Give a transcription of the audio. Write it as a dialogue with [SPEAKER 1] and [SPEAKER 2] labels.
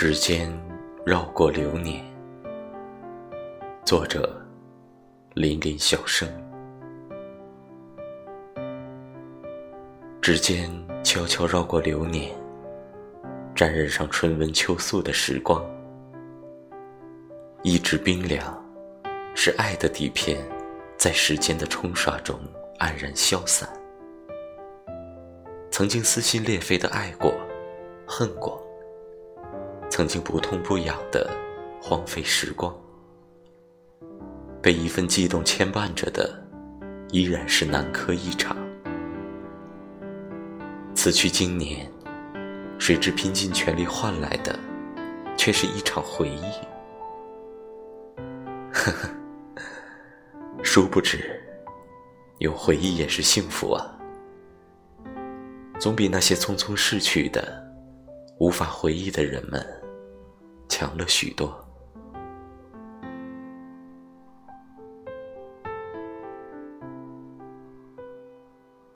[SPEAKER 1] 指尖绕过流年，作者：林林小生。指尖悄悄绕过流年，沾染上春温秋素的时光。一直冰凉，是爱的底片，在时间的冲刷中黯然消散。曾经撕心裂肺的爱过，恨过。曾经不痛不痒的荒废时光，被一份悸动牵绊着的，依然是南柯一场。此去经年，谁知拼尽全力换来的，却是一场回忆。呵呵，殊不知，有回忆也是幸福啊，总比那些匆匆逝去的、无法回忆的人们。强了许多。